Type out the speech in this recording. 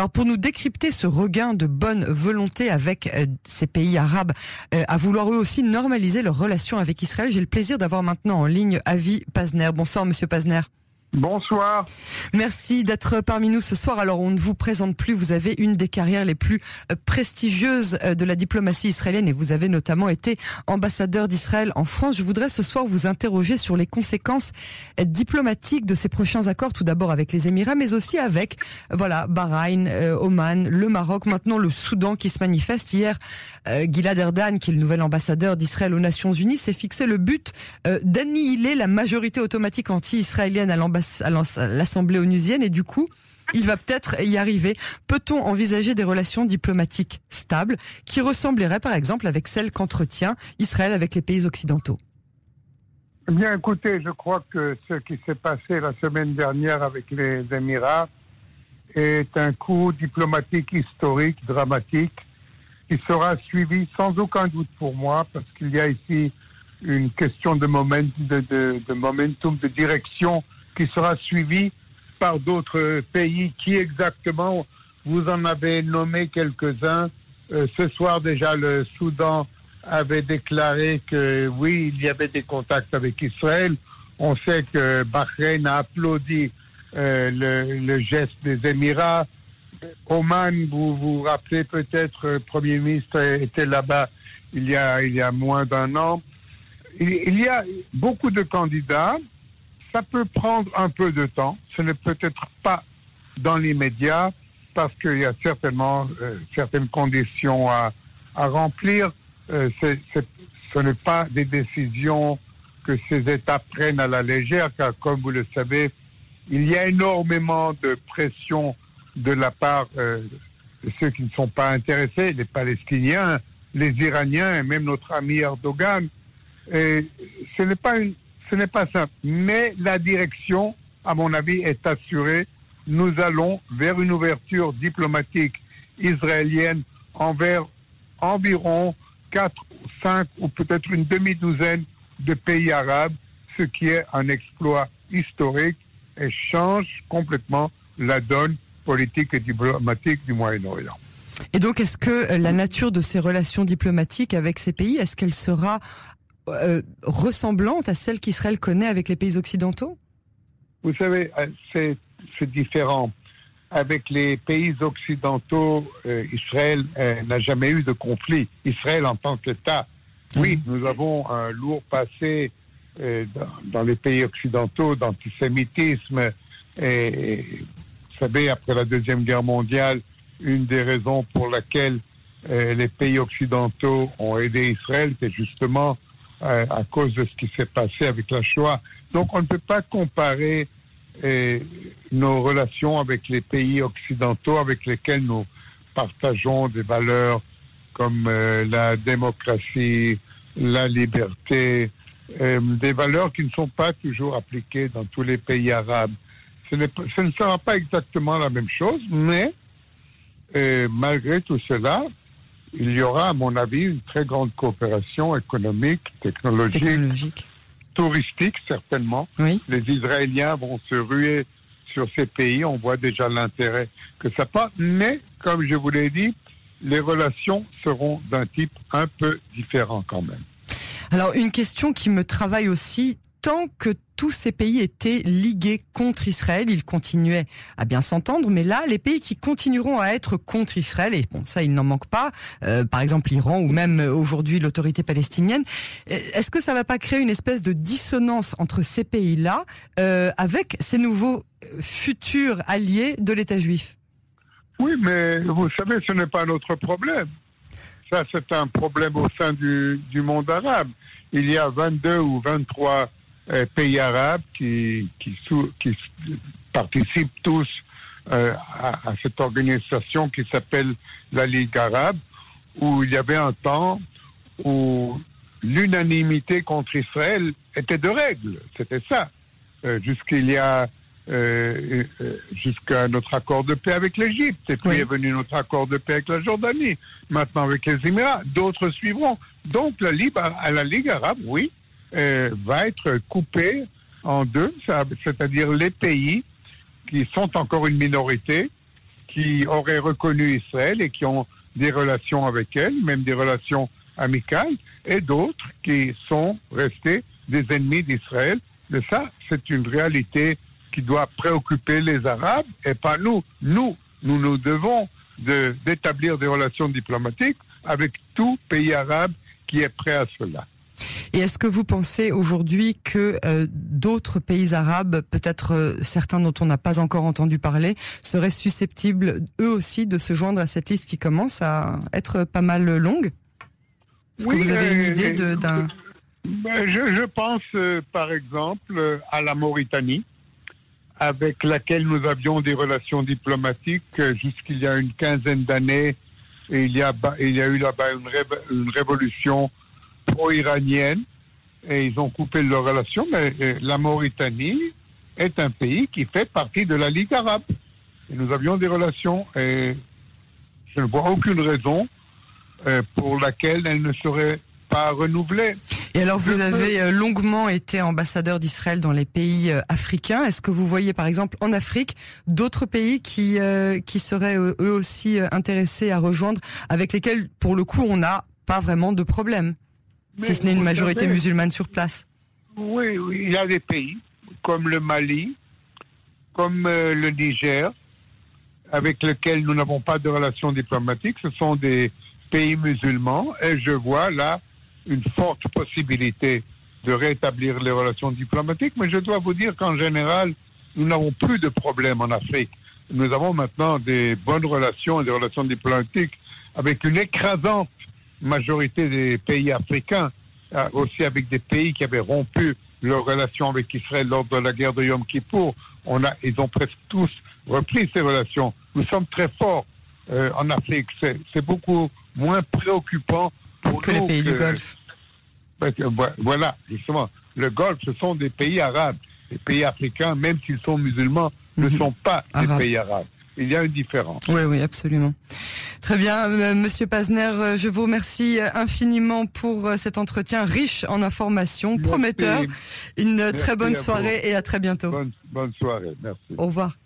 Alors pour nous décrypter ce regain de bonne volonté avec euh, ces pays arabes euh, à vouloir eux aussi normaliser leurs relations avec Israël, j'ai le plaisir d'avoir maintenant en ligne Avi Pazner. Bonsoir Monsieur Pazner. Bonsoir. Merci d'être parmi nous ce soir. Alors, on ne vous présente plus. Vous avez une des carrières les plus euh, prestigieuses euh, de la diplomatie israélienne et vous avez notamment été ambassadeur d'Israël en France. Je voudrais ce soir vous interroger sur les conséquences euh, diplomatiques de ces prochains accords. Tout d'abord avec les Émirats, mais aussi avec, voilà, Bahreïn, Oman, le Maroc, maintenant le Soudan qui se manifeste. Hier, Gilad Erdan, qui est le nouvel ambassadeur d'Israël aux Nations Unies, s'est fixé le but d'annihiler la majorité automatique anti-israélienne à l'ambassade à l'Assemblée onusienne et du coup, il va peut-être y arriver. Peut-on envisager des relations diplomatiques stables qui ressembleraient par exemple avec celles qu'entretient Israël avec les pays occidentaux? Eh Bien écoutez, je crois que ce qui s'est passé la semaine dernière avec les Émirats est un coup diplomatique historique, dramatique, qui sera suivi sans aucun doute pour moi, parce qu'il y a ici une question de, moment, de, de momentum, de direction qui sera suivi par d'autres pays qui exactement, vous en avez nommé quelques-uns. Euh, ce soir déjà, le Soudan avait déclaré que oui, il y avait des contacts avec Israël. On sait que Bahreïn a applaudi euh, le, geste des Émirats. Oman, vous vous rappelez peut-être, le Premier ministre était là-bas il y a, il y a moins d'un an. il y a beaucoup de candidats ça peut prendre un peu de temps. Ce n'est peut-être pas dans l'immédiat parce qu'il y a certainement euh, certaines conditions à, à remplir. Euh, ce n'est pas des décisions que ces États prennent à la légère, car comme vous le savez, il y a énormément de pression de la part euh, de ceux qui ne sont pas intéressés, les Palestiniens, les Iraniens et même notre ami Erdogan. Et ce n'est pas une, ce n'est pas simple. Mais la direction, à mon avis, est assurée. Nous allons vers une ouverture diplomatique israélienne envers environ 4, 5 ou peut-être une demi-douzaine de pays arabes, ce qui est un exploit historique et change complètement la donne politique et diplomatique du Moyen-Orient. Et donc, est-ce que la nature de ces relations diplomatiques avec ces pays, est-ce qu'elle sera euh, ressemblante à celle qu'Israël connaît avec les pays occidentaux? Vous savez, euh, c'est différent. Avec les pays occidentaux, euh, Israël n'a jamais eu de conflit. Israël en tant qu'État, oui, ah. nous avons un lourd passé dans, les pays occidentaux d'antisémitisme. Et, vous savez, après la Deuxième Guerre mondiale, une des raisons pour laquelle les pays occidentaux ont aidé Israël, c'est justement euh, à, cause de ce qui s'est passé avec la Shoah. Donc on ne peut pas comparer euh, nos relations avec les pays occidentaux avec lesquels nous partageons des valeurs comme euh, la démocratie, la liberté, des valeurs qui ne sont pas toujours appliquées dans tous les pays arabes. Ce, ce ne sera pas exactement la même chose, mais malgré tout cela, il y aura, à mon avis, une très grande coopération économique, technologique, touristique, certainement. Les Israéliens vont se ruer sur ces pays. On voit déjà l'intérêt que ça passe. Mais, comme je vous l'ai dit, les relations seront d'un type un peu différent quand même. Alors, une question qui me travaille aussi, tant que tous ces pays étaient ligués contre Israël, ils continuaient à bien s'entendre, mais là, les pays qui continueront à être contre Israël, et bon, ça, il n'en manque pas, euh, par exemple l'Iran ou même euh, aujourd'hui l'autorité palestinienne, euh, est-ce que ça va pas créer une espèce de dissonance entre ces pays-là avec ces nouveaux futurs alliés de l'État juif? Oui, mais vous savez, ce n'est pas notre problème. Ça, c'est un problème au sein du, du monde arabe. Il y a 22 ou 23 euh, pays arabes qui, qui, qui participent tous euh, à, cette organisation qui s'appelle la Ligue arabe, où il y avait un temps où l'unanimité contre Israël était de règle. C'était ça. Euh, jusqu'il y a euh, jusqu'à notre accord de paix avec l'Égypte. Et puis est venu notre accord de paix avec la Jordanie. Maintenant avec les Émirats. D'autres suivront. Donc la Ligue, la Ligue arabe, oui, va être coupé en deux, c'est-à-dire les pays qui sont encore une minorité, qui auraient reconnu Israël et qui ont des relations avec elle, même des relations amicales, et d'autres qui sont restés des ennemis d'Israël. Mais ça, c'est une réalité qui doit préoccuper les Arabes et pas nous. Nous, nous nous devons d'établir des relations diplomatiques avec tout pays arabe qui est prêt à cela. Et est-ce que vous pensez aujourd'hui que euh, d'autres pays arabes, peut-être euh, certains dont on n'a pas encore entendu parler, seraient susceptibles eux aussi de se joindre à cette liste qui commence à être pas mal longue? Est-ce que vous avez une euh, idée d'un... Ben, je, je, pense par exemple à la Mauritanie, avec laquelle nous avions des relations diplomatiques jusqu'il y a une quinzaine d'années. Et il y a, il y a eu là-bas une, une révolution pro-iranienne et ils ont coupé leurs relations, mais euh, la Mauritanie est un pays qui fait partie de la Ligue arabe. Et nous avions des relations et je ne vois aucune raison euh, pour laquelle elle ne serait pas renouvelée. Et alors vous avez euh, longuement été ambassadeur d'Israël dans les pays africains. Est-ce que vous voyez par exemple en Afrique d'autres pays qui, qui seraient eux aussi intéressés à rejoindre, avec lesquels pour le coup on n'a pas vraiment de problème? Si ce n'est une majorité musulmane sur place. Oui, oui, il y a des pays comme le Mali, comme euh, le Niger, avec lesquels nous n'avons pas de relations diplomatiques. Ce sont des pays musulmans et je vois là une forte possibilité de rétablir les relations diplomatiques. Mais je dois vous dire qu'en général, nous n'avons plus de problèmes en Afrique. Nous avons maintenant des bonnes relations des relations diplomatiques avec une écrasante majorité des pays africains, euh, aussi avec des pays qui avaient rompu leurs relations avec Israël lors de la guerre de Yom Kippour, on a, ils ont presque tous repris ces relations. Nous sommes très forts euh, en Afrique. C'est beaucoup moins préoccupant pour que les pays du Golfe. Voilà, justement. Le Golfe, ce sont des pays arabes. Les pays africains, même s'ils sont musulmans, ne mhm. sont pas des pays arabes. Il y a une différence. Oui, oui, absolument. Très bien, euh, Monsieur Pazner, euh, je vous remercie infiniment pour euh, cet entretien riche en informations, prometteur. Une très bonne soirée et à très bientôt. Bonne, bonne soirée, merci. Au revoir.